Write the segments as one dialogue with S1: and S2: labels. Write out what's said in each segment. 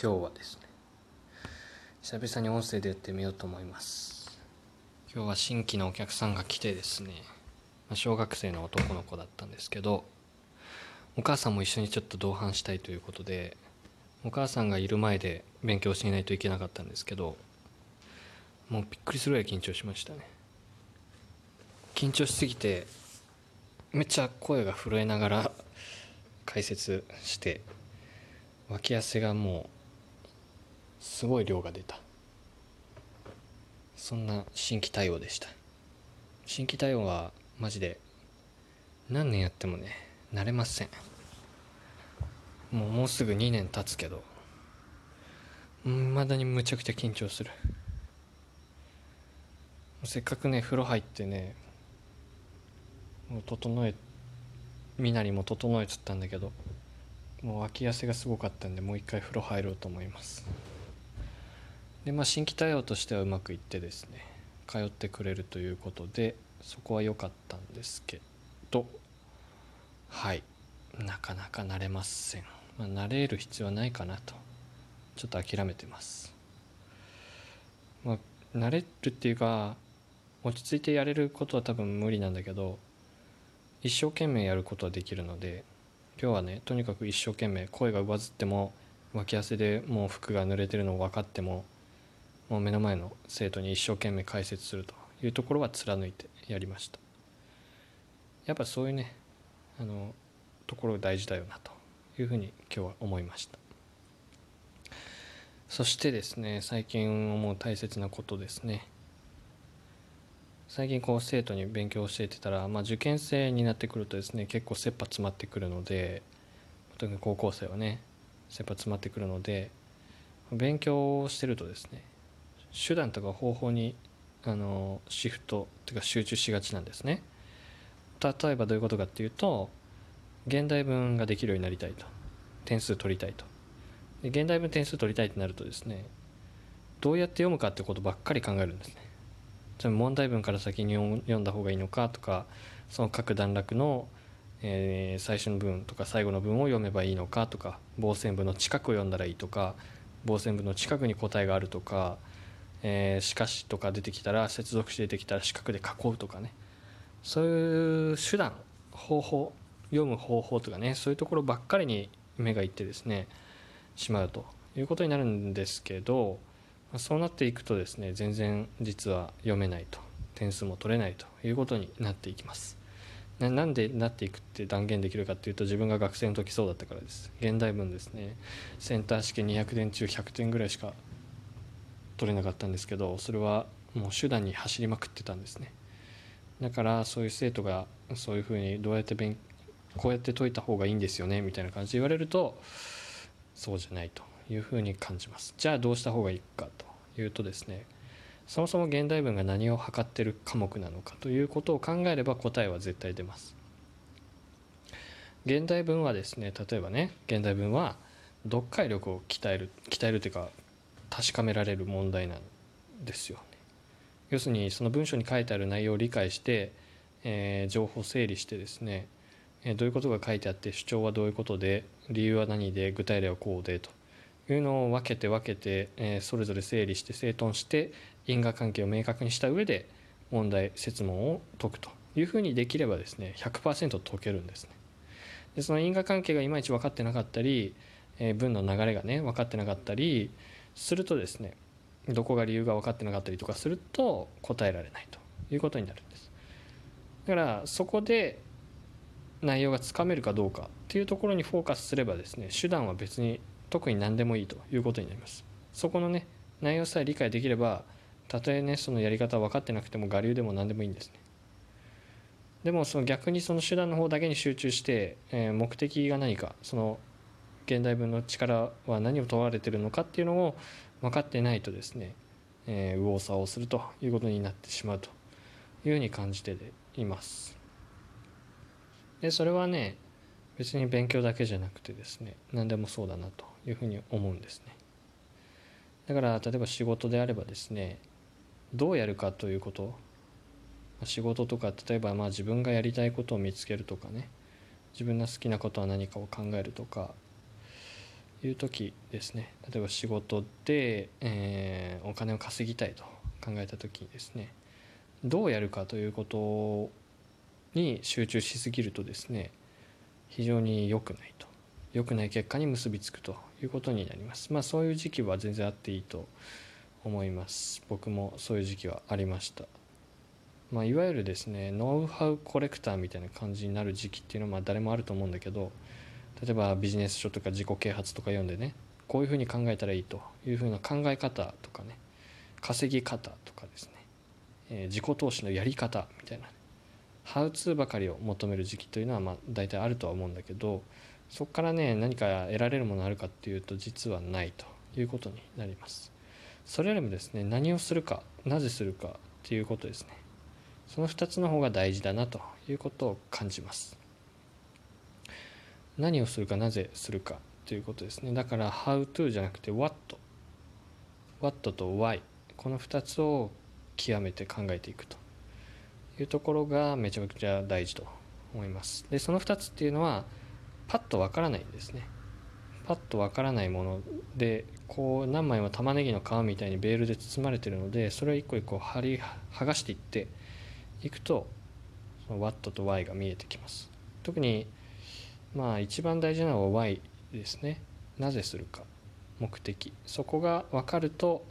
S1: 今日はですね久々に音声でやってみようと思います。今日は新規のお客さんが来てですね小学生の男の子だったんですけどお母さんも一緒にちょっと同伴したいということでお母さんがいる前で勉強しないといけなかったんですけどもうびっくりするぐらい緊張しましたね。緊張しすぎてめっちゃ声が震えながら解説して脇汗がもうすごい量が出た。そんな新規対応でした。新規対応はマジで何年やってもね慣れません。もうもうすぐ2年経つけどまだにむちゃくちゃ緊張する。せっかくね風呂入ってねもう整えみなりも整えつったんだけどもう脇汗がすごかったんでもう一回風呂入ろうと思います。でまあ新規対応としてはうまくいってですね通ってくれるということでそこは良かったんですけどはい。なかなか慣れません、まあ、慣れる必要はないかなとちょっと諦めてます。まあ慣れるっていうか落ち着いてやれることは多分無理なんだけど一生懸命やることはできるので今日はねとにかく一生懸命声が上ずっても脇汗でもう服が濡れてるの分かってももう目の前の生徒に一生懸命解説するというところは貫いてやりました。やっぱそういうねあのところ大事だよなというふうに今日は思いました。そしてですね最近思う大切なことですね。最近こう生徒に勉強を教えてたら、まあ、受験生になってくるとですね結構切羽詰まってくるので特に高校生はね切羽詰まってくるので勉強をしてるとですね手段とか方法にあのシフトっていうか集中しがちなんですね。例えばどういうことかっていうと現代文ができるようになりたいと。点数取りたいと。で現代文点数取りたいってなるとですねどうやって読むかってことばっかり考えるんですね。問題文から先に読んだ方がいいのかとかその各段落の、えー、最初の文とか最後の文を読めばいいのかとか傍線部の近くを読んだらいいとか傍線部の近くに答えがあるとか、えー、しかしとか出てきたら接続詞出てきたら四角で囲うとかね。そういう手段方法読む方法とかねそういうところばっかりに目がいってですねしまうということになるんですけどそうなっていくとですね全然実は読めないと。点数も取れないということになっていきます。なんでなっていくって断言できるかっていうと自分が学生の時そうだったからです。現代文ですね。センター試験200点中100点ぐらいしか取れなかったんですけどそれはもう手段に走りまくってたんですね。だからそういう生徒がそういうふうにどうやって勉こうやって解いた方がいいんですよねみたいな感じで言われるとそうじゃないというふうに感じます。じゃあどうした方がいいかというとですねそもそも現代文が何を測ってる科目なのかということを考えれば答えは絶対出ます。現代文はですね例えばね現代文は読解力を鍛える鍛えるというか確かめられる問題なんですよ。ね要するにその文章に書いてある内容を理解して、えー、情報整理してですねどういうことが書いてあって主張はどういうことで理由は何で具体例はこうでと。いうのを分けて分けて、えそれぞれ整理して整頓して因果関係を明確にした上で問題設問を解くと。いうふうにできればですね100%解けるんですね。でその因果関係がいまいち分かってなかったり、え文の流れがね分かってなかったりするとですねどこが理由が分かってなかったりとかすると答えられないということになるんです。だからそこで内容がつかめるかどうかっていうところにフォーカスすればですね手段は別に特に何でもいいということになりますそこのね内容さえ理解できればたとえねそのやり方分かってなくても我流でも何でもいいんですねでもその逆にその手段の方だけに集中して、えー、目的が何かその現代文の力は何を問われてるのかっていうのを分かってないとですね、えー、右往左往するということになってしまうというふうに感じています。でそれはね別に勉強だけじゃなくてですね何でもそうだなというふうに思うんですね。だから例えば仕事であればですねどうやるかということ。仕事とか例えばまあ自分がやりたいことを見つけるとかね自分の好きなことは何かを考えるとかいう時ですね。例えば仕事で、えー、お金を稼ぎたいと考えた時にですね。どうやるかということに集中しすぎるとですね非常に良くないと。良くない結果に結びつくということになります。まあそういう時期は全然あっていいと思います。僕もそういう時期はありました。まあ、いわゆるですねノウハウコレクターみたいな感じになる時期っていうのはま誰もあると思うんだけど例えばビジネス書とか自己啓発とか読んでねこういうふうに考えたらいいというふうな考え方とかね稼ぎ方とかですね、えー、自己投資のやり方みたいなハウツーばかりを求める時期というのはまあ大体あるとは思うんだけどそこからね何か得られるものあるかっていうと実はないということになります。それよりもですね何をするかなぜするかっていうことですね。その2つの方が大事だなということを感じます。何をするかなぜするかということですね。だから How to じゃなくて What What と Why この2つを極めて考えていくというところがめちゃくちゃ大事と思います。でその2つっていうのはパッとわからないんですね。パッとわからないものでこう何枚も玉ねぎの皮みたいにベールで包まれてるのでそれを一個一個貼り剥がしていっていくとその What と Why が見えてきます。特にまあ一番大事なのは Y ですね。なぜするか。目的。そこが分かると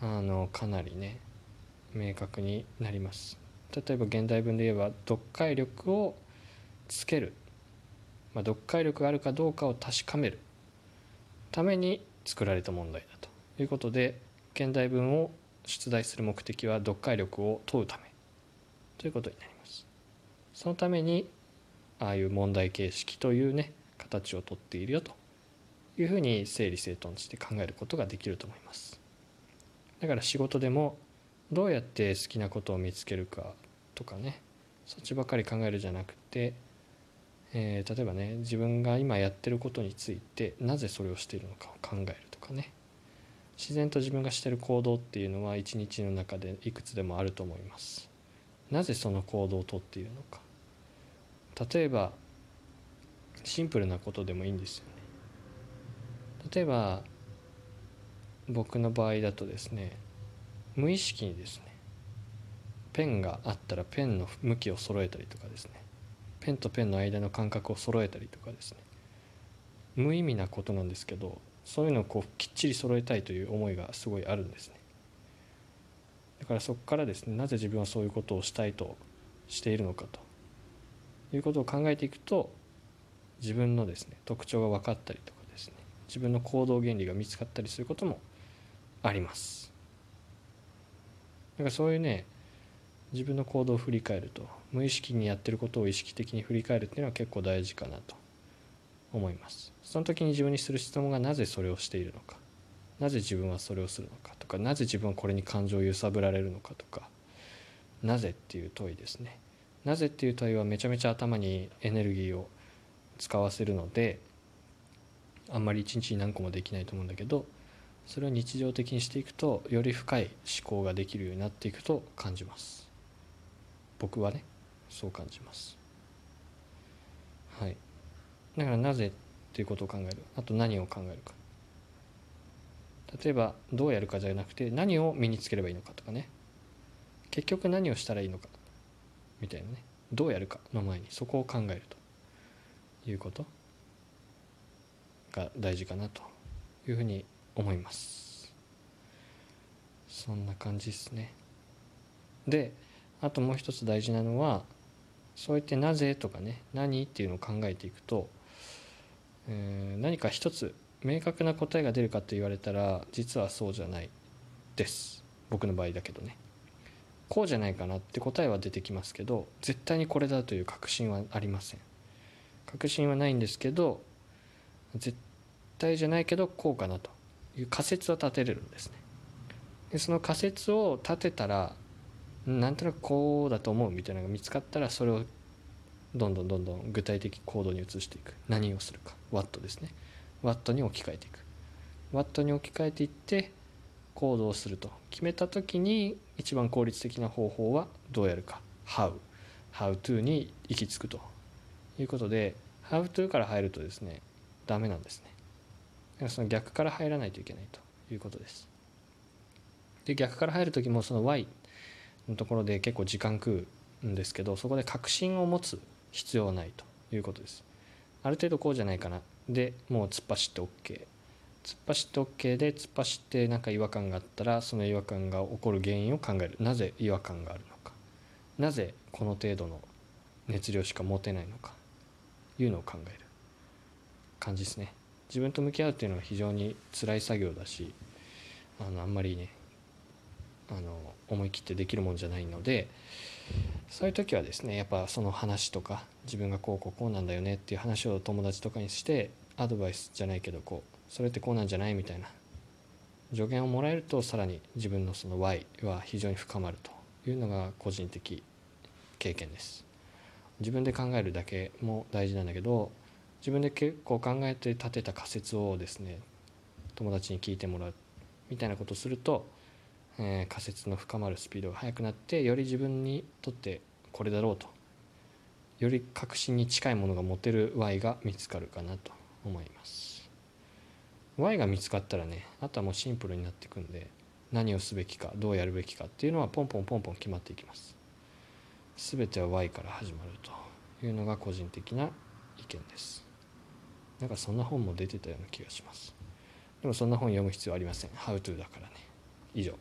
S1: あのかなりね明確になります。例えば現代文で言えば読解力をつける、まあ、読解力があるかどうかを確かめる。ために作られた問題だと。いうことで現代文を出題する目的は読解力を問うため。ということになります。そのためにああいう問題形式というね形をとっているよというふうに整理整頓して考えることができると思います。だから仕事でもどうやって好きなことを見つけるかとかねそっちばかり考えるじゃなくて、えー、例えばね自分が今やってることについてなぜそれをしているのかを考えるとかね。自然と自分がしてる行動っていうのは一日の中でいくつでもあると思います。なぜその行動をとっているのか。例えばシンプルなことでもいいんですよね。例えば僕の場合だとですね無意識にですねペンがあったらペンの向きを揃えたりとかですねペンとペンの間の間隔を揃えたりとかですね無意味なことなんですけどそういうのをこうきっちり揃えたいという思いがすごいあるんですね。だからそこからですねなぜ自分はそういうことをしたいとしているのかと。いうことを考えていくと自分のですね特徴が分かったりとかですね自分の行動原理が見つかったりすることもあります。だからそういうね自分の行動を振り返ると無意識にやってることを意識的に振り返るっていうのは結構大事かなと思います。その時に自分にする質問がなぜそれをしているのかなぜ自分はそれをするのかとかなぜ自分はこれに感情を揺さぶられるのかとかなぜっていう問いですね。なぜっていう問いはめちゃめちゃ頭にエネルギーを使わせるのであんまり一日に何個もできないと思うんだけどそれを日常的にしていくとより深い思考ができるようになっていくと感じます。僕はねそう感じます。はい。だからなぜっていうことを考える。あと何を考えるか。例えばどうやるかじゃなくて何を身につければいいのかとかね。結局何をしたらいいのか。みたいなね。どうやるかの前にそこを考えると。いうこと。が大事かなというふうに思います。そんな感じですね。であともう一つ大事なのはそうやって「なぜ?」とかね「何?」っていうのを考えていくと、えー、何か一つ明確な答えが出るかと言われたら実はそうじゃないです。僕の場合だけどね。こうじゃないかなって答えは出てきますけど絶対にこれだという確信はありません。確信はないんですけど絶対じゃないけどこうかなという仮説は立てれるんですね。でその仮説を立てたらなんとなくこうだと思うみたいなのが見つかったらそれをどんどんどんどん具体的行動に移していく。何をするか。ワットですね。ワットに置き換えていく。ワットに置き換えていって行動すると。決めた時に一番効率的な方法はどうやるか。How How to に行き着くと。いうことで How to から入るとですねダメなんですね。その逆から入らないといけないということです。で逆から入る時もその Y のところで結構時間食うんですけどそこで確信を持つ必要はないということです。ある程度こうじゃないかな。でもう突っ走って OK 突っ走って OK で突っ走って何か違和感があったらその違和感が起こる原因を考える。なぜ違和感があるのか。なぜこの程度の熱量しか持てないのか。いうのを考える。感じですね。自分と向き合うっていうのは非常に辛い作業だしあのあんまりねあの思い切ってできるもんじゃないのでそういう時はですねやっぱその話とか自分がこうこうこうなんだよねっていう話を友達とかにしてアドバイスじゃないけどこうそれってこうなんじゃないみたいな。助言をもらえるとさらに自分のその Y は非常に深まるというのが個人的経験です。自分で考えるだけも大事なんだけど自分で結構考えて立てた仮説をですね友達に聞いてもらうみたいなことをするとえー、仮説の深まるスピードが速くなってより自分にとってこれだろうと。より確信に近いものが持てる Y が見つかるかなと思います。Y が見つかったらねあとはもうシンプルになっていくんで何をすべきかどうやるべきかっていうのはポンポンポンポン決まっていきます。全ては Y から始まるというのが個人的な意見です。なんかそんな本も出てたような気がします。でもそんな本読む必要ありません。How to だからね。以上。